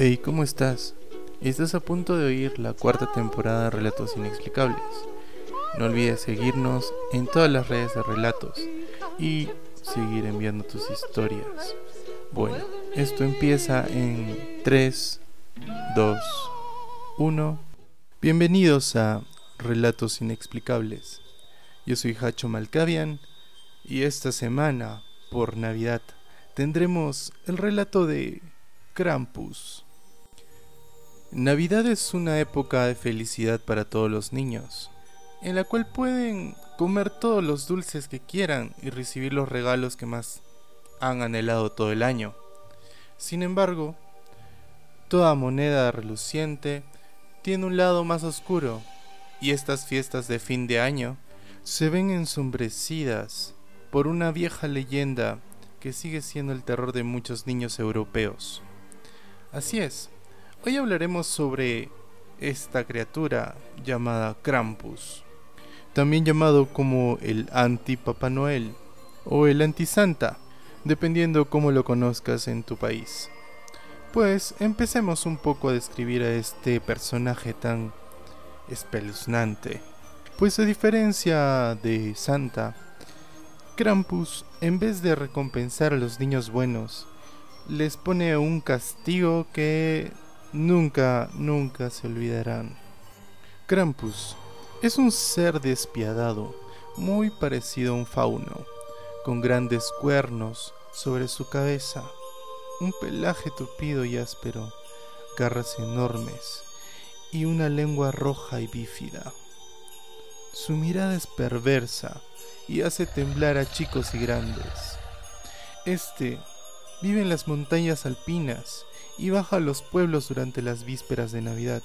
Hey, ¿cómo estás? Estás a punto de oír la cuarta temporada de Relatos Inexplicables. No olvides seguirnos en todas las redes de relatos y seguir enviando tus historias. Bueno, esto empieza en 3, 2, 1. Bienvenidos a Relatos Inexplicables. Yo soy Hacho Malkavian y esta semana, por Navidad, tendremos el relato de Krampus. Navidad es una época de felicidad para todos los niños, en la cual pueden comer todos los dulces que quieran y recibir los regalos que más han anhelado todo el año. Sin embargo, toda moneda reluciente tiene un lado más oscuro, y estas fiestas de fin de año se ven ensombrecidas por una vieja leyenda que sigue siendo el terror de muchos niños europeos. Así es, Hoy hablaremos sobre esta criatura llamada Krampus, también llamado como el anti-Papá Noel o el anti-Santa, dependiendo cómo lo conozcas en tu país. Pues empecemos un poco a describir a este personaje tan espeluznante. Pues a diferencia de Santa, Krampus, en vez de recompensar a los niños buenos, les pone un castigo que nunca, nunca se olvidarán. Krampus es un ser despiadado, muy parecido a un fauno, con grandes cuernos sobre su cabeza, un pelaje tupido y áspero, garras enormes y una lengua roja y bífida. Su mirada es perversa y hace temblar a chicos y grandes. Este vive en las montañas alpinas y baja a los pueblos durante las vísperas de Navidad,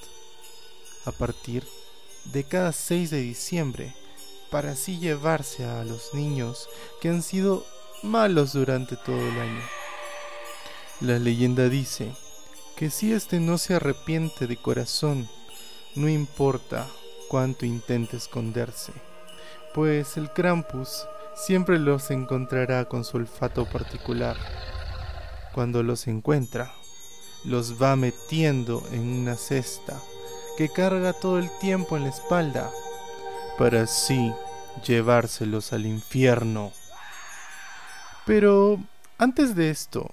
a partir de cada 6 de diciembre, para así llevarse a los niños que han sido malos durante todo el año. La leyenda dice que si éste no se arrepiente de corazón, no importa cuánto intente esconderse, pues el Krampus siempre los encontrará con su olfato particular. Cuando los encuentra, los va metiendo en una cesta que carga todo el tiempo en la espalda para así llevárselos al infierno. Pero antes de esto,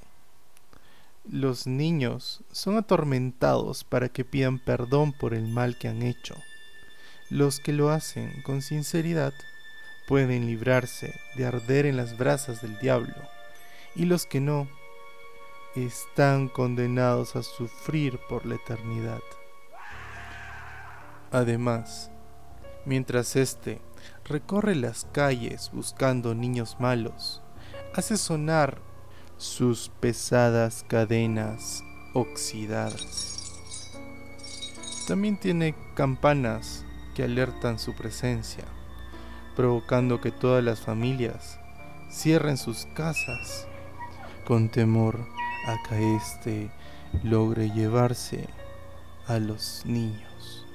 los niños son atormentados para que pidan perdón por el mal que han hecho. Los que lo hacen con sinceridad pueden librarse de arder en las brasas del diablo, y los que no están condenados a sufrir por la eternidad. Además, mientras éste recorre las calles buscando niños malos, hace sonar sus pesadas cadenas oxidadas. También tiene campanas que alertan su presencia, provocando que todas las familias cierren sus casas con temor a que éste logre llevarse a los niños.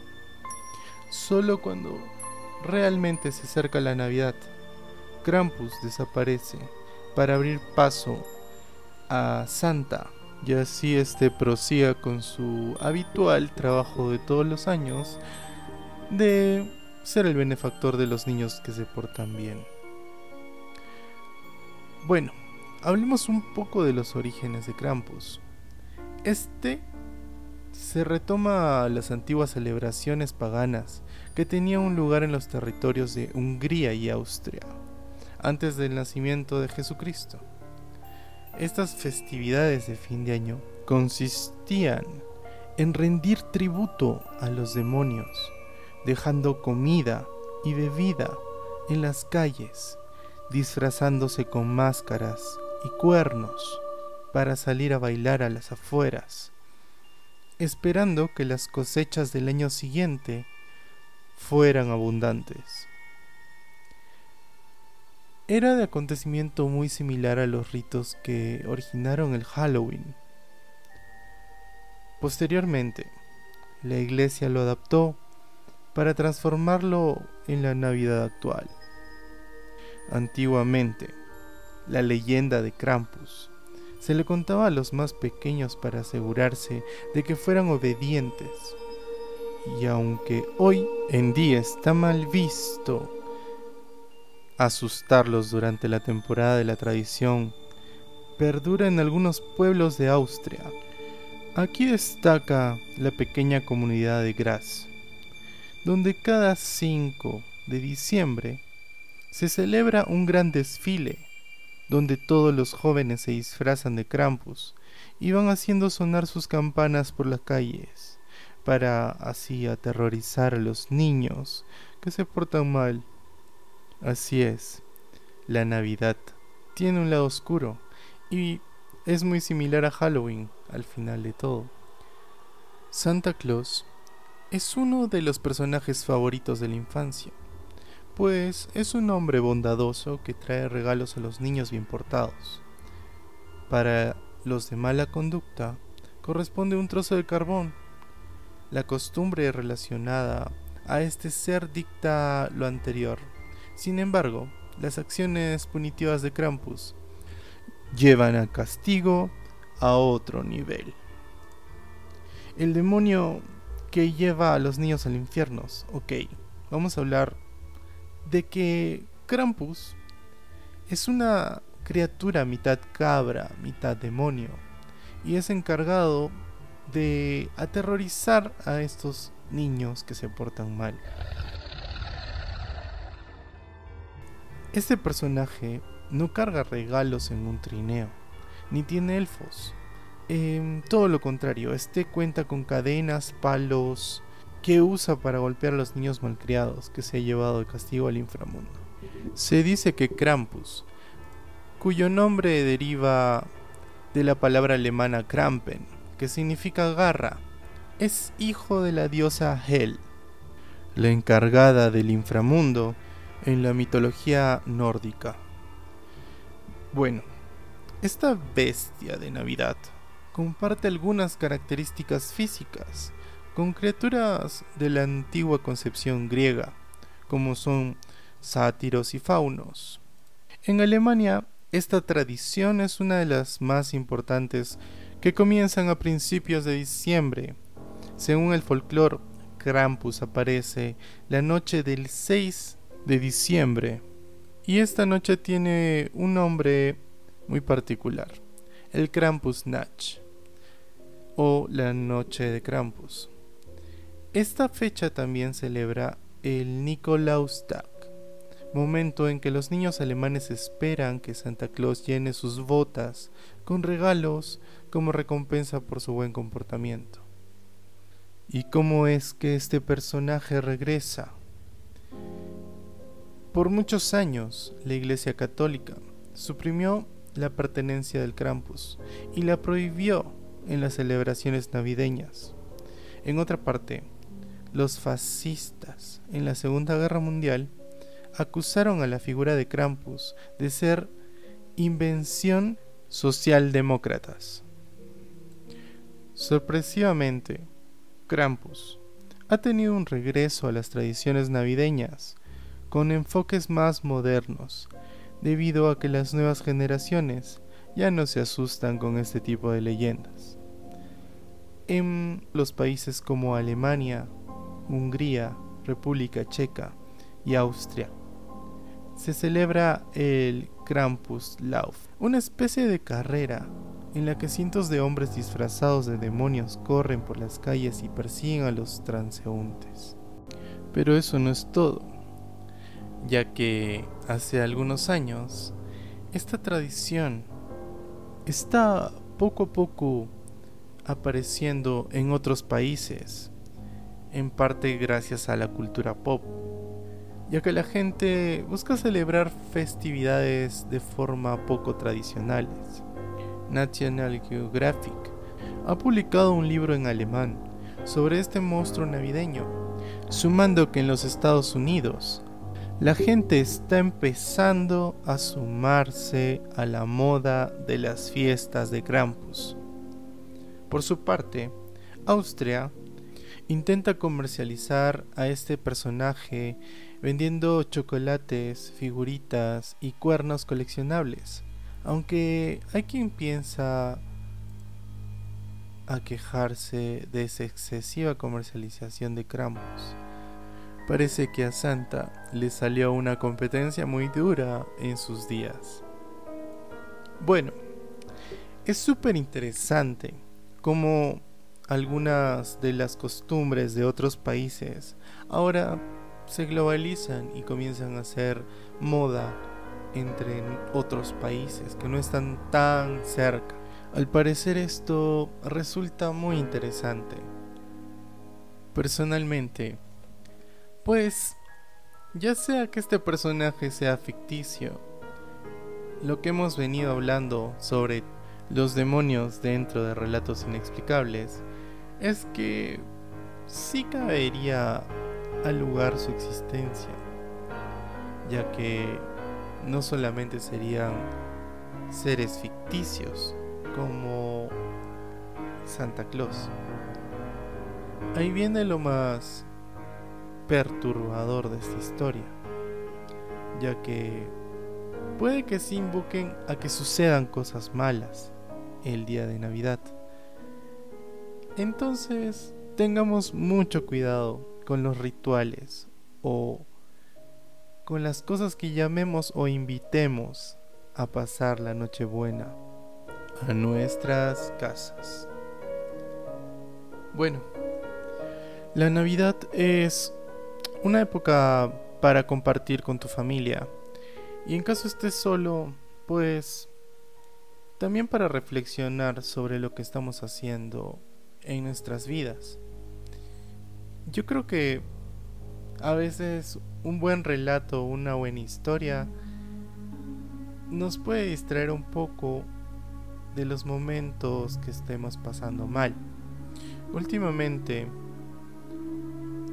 Solo cuando realmente se acerca la Navidad, Krampus desaparece para abrir paso a Santa y así este prosiga con su habitual trabajo de todos los años de ser el benefactor de los niños que se portan bien. Bueno, hablemos un poco de los orígenes de Krampus. Este se retoma a las antiguas celebraciones paganas que tenían un lugar en los territorios de Hungría y Austria, antes del nacimiento de Jesucristo. Estas festividades de fin de año consistían en rendir tributo a los demonios, dejando comida y bebida en las calles, disfrazándose con máscaras y cuernos para salir a bailar a las afueras, esperando que las cosechas del año siguiente fueran abundantes. Era de acontecimiento muy similar a los ritos que originaron el Halloween. Posteriormente, la iglesia lo adaptó para transformarlo en la Navidad actual. Antiguamente, la leyenda de Krampus se le contaba a los más pequeños para asegurarse de que fueran obedientes. Y aunque hoy en día está mal visto asustarlos durante la temporada de la tradición, perdura en algunos pueblos de Austria. Aquí destaca la pequeña comunidad de Graz, donde cada 5 de diciembre se celebra un gran desfile donde todos los jóvenes se disfrazan de Krampus y van haciendo sonar sus campanas por las calles, para así aterrorizar a los niños que se portan mal. Así es, la Navidad tiene un lado oscuro y es muy similar a Halloween al final de todo. Santa Claus es uno de los personajes favoritos de la infancia pues es un hombre bondadoso que trae regalos a los niños bien portados. Para los de mala conducta, corresponde un trozo de carbón. La costumbre relacionada a este ser dicta lo anterior. Sin embargo, las acciones punitivas de Krampus llevan a castigo a otro nivel. El demonio que lleva a los niños al infierno. Ok, vamos a hablar de que Krampus es una criatura mitad cabra, mitad demonio, y es encargado de aterrorizar a estos niños que se portan mal. Este personaje no carga regalos en un trineo, ni tiene elfos. Em, todo lo contrario, este cuenta con cadenas, palos, que usa para golpear a los niños malcriados que se ha llevado de castigo al inframundo. Se dice que Krampus, cuyo nombre deriva de la palabra alemana Krampen, que significa garra, es hijo de la diosa Hel, la encargada del inframundo en la mitología nórdica. Bueno, esta bestia de Navidad comparte algunas características físicas con criaturas de la antigua concepción griega, como son sátiros y faunos. En Alemania, esta tradición es una de las más importantes que comienzan a principios de diciembre. Según el folclore, Krampus aparece la noche del 6 de diciembre y esta noche tiene un nombre muy particular, el Krampus Natch o la noche de Krampus. Esta fecha también celebra el Nikolaustag, momento en que los niños alemanes esperan que Santa Claus llene sus botas con regalos como recompensa por su buen comportamiento. ¿Y cómo es que este personaje regresa? Por muchos años, la Iglesia Católica suprimió la pertenencia del Krampus y la prohibió en las celebraciones navideñas. En otra parte, los fascistas en la Segunda Guerra Mundial acusaron a la figura de Krampus de ser invención socialdemócratas. Sorpresivamente, Krampus ha tenido un regreso a las tradiciones navideñas con enfoques más modernos, debido a que las nuevas generaciones ya no se asustan con este tipo de leyendas. En los países como Alemania, Hungría, República Checa y Austria. Se celebra el Krampuslauf, una especie de carrera en la que cientos de hombres disfrazados de demonios corren por las calles y persiguen a los transeúntes. Pero eso no es todo, ya que hace algunos años esta tradición está poco a poco apareciendo en otros países en parte gracias a la cultura pop, ya que la gente busca celebrar festividades de forma poco tradicionales. National Geographic ha publicado un libro en alemán sobre este monstruo navideño, sumando que en los Estados Unidos la gente está empezando a sumarse a la moda de las fiestas de Krampus. Por su parte, Austria intenta comercializar a este personaje vendiendo chocolates, figuritas y cuernos coleccionables, Aunque hay quien piensa a quejarse de esa excesiva comercialización de cromos. Parece que a Santa le salió una competencia muy dura en sus días. Bueno, es súper interesante cómo algunas de las costumbres de otros países ahora se globalizan y comienzan a ser moda entre otros países que no están tan cerca. Al parecer esto resulta muy interesante. Personalmente, pues, ya sea que este personaje sea ficticio, lo que hemos venido hablando sobre los demonios dentro de relatos inexplicables es que sí cabería al lugar su existencia, ya que no solamente serían seres ficticios como Santa Claus. Ahí viene lo más perturbador de esta historia, ya que puede que se invoquen a que sucedan cosas malas el día de Navidad. Entonces, tengamos mucho cuidado con los rituales o con las cosas que llamemos o invitemos a pasar la Nochebuena a nuestras casas. Bueno, la Navidad es una época para compartir con tu familia. Y en caso estés solo, pues también para reflexionar sobre lo que estamos haciendo en nuestras vidas. Yo creo que a veces un buen relato, una buena historia, nos puede distraer un poco de los momentos que estemos pasando mal. Últimamente,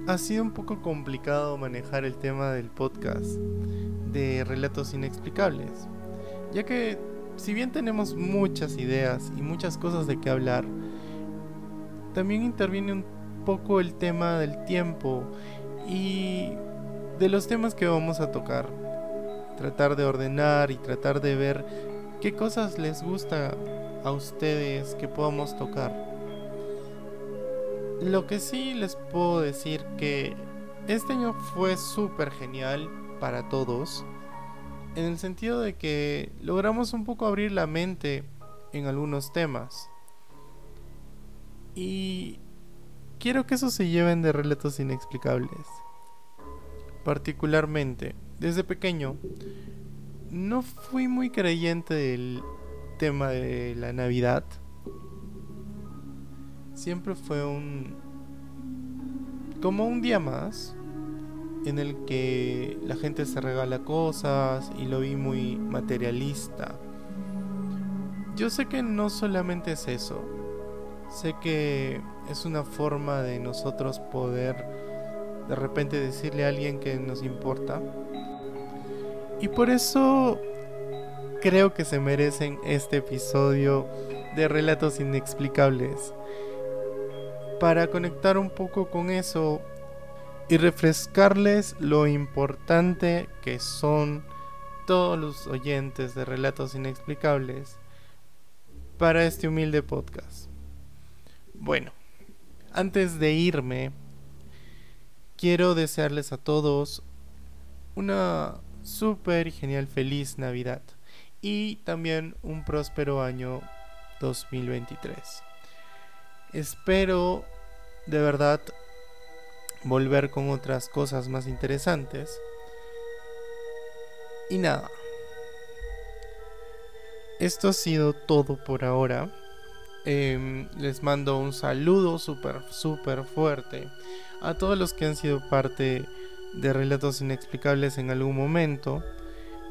ha sido un poco complicado manejar el tema del podcast de relatos inexplicables, ya que si bien tenemos muchas ideas y muchas cosas de qué hablar, también interviene un poco el tema del tiempo y de los temas que vamos a tocar. Tratar de ordenar y tratar de ver qué cosas les gusta a ustedes que podamos tocar. Lo que sí les puedo decir que este año fue súper genial para todos. En el sentido de que logramos un poco abrir la mente en algunos temas. Y quiero que eso se lleven de relatos inexplicables. Particularmente, desde pequeño, no fui muy creyente del tema de la Navidad siempre fue un... como un día más en el que la gente se regala cosas y lo vi muy materialista. Yo sé que no solamente es eso, sé que es una forma de nosotros poder de repente decirle a alguien que nos importa. Y por eso creo que se merecen este episodio de Relatos Inexplicables para conectar un poco con eso y refrescarles lo importante que son todos los oyentes de Relatos Inexplicables para este humilde podcast. Bueno, antes de irme, quiero desearles a todos una súper genial feliz Navidad y también un próspero año 2023. Espero de verdad volver con otras cosas más interesantes. Y nada. Esto ha sido todo por ahora. Em, les mando un saludo súper, súper fuerte a todos los que han sido parte de Relatos Inexplicables en algún momento.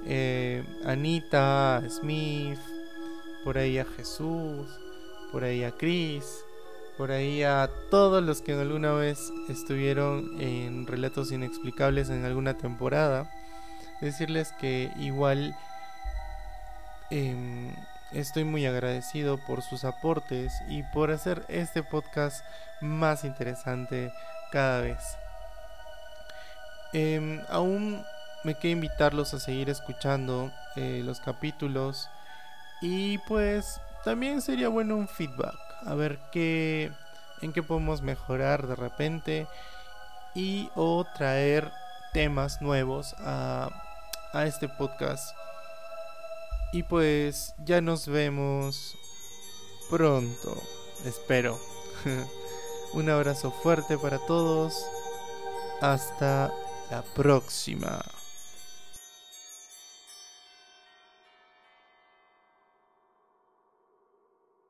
Eh, Anita, Smith, por ahí a Jesús, por ahí a Chris, por ahí a todos los que alguna vez estuvieron en Relatos Inexplicables en alguna temporada. Decirles que igual em, estoy muy agradecido por sus aportes y por hacer este podcast más interesante cada vez. Em, aún me queda invitarlos a seguir escuchando eh, los capítulos Y pues también sería bueno un feedback, a ver qué en qué podemos mejorar de repente y o traer temas nuevos a, a este podcast. Y pues ya nos vemos pronto, espero. Un abrazo fuerte para todos. Hasta la próxima.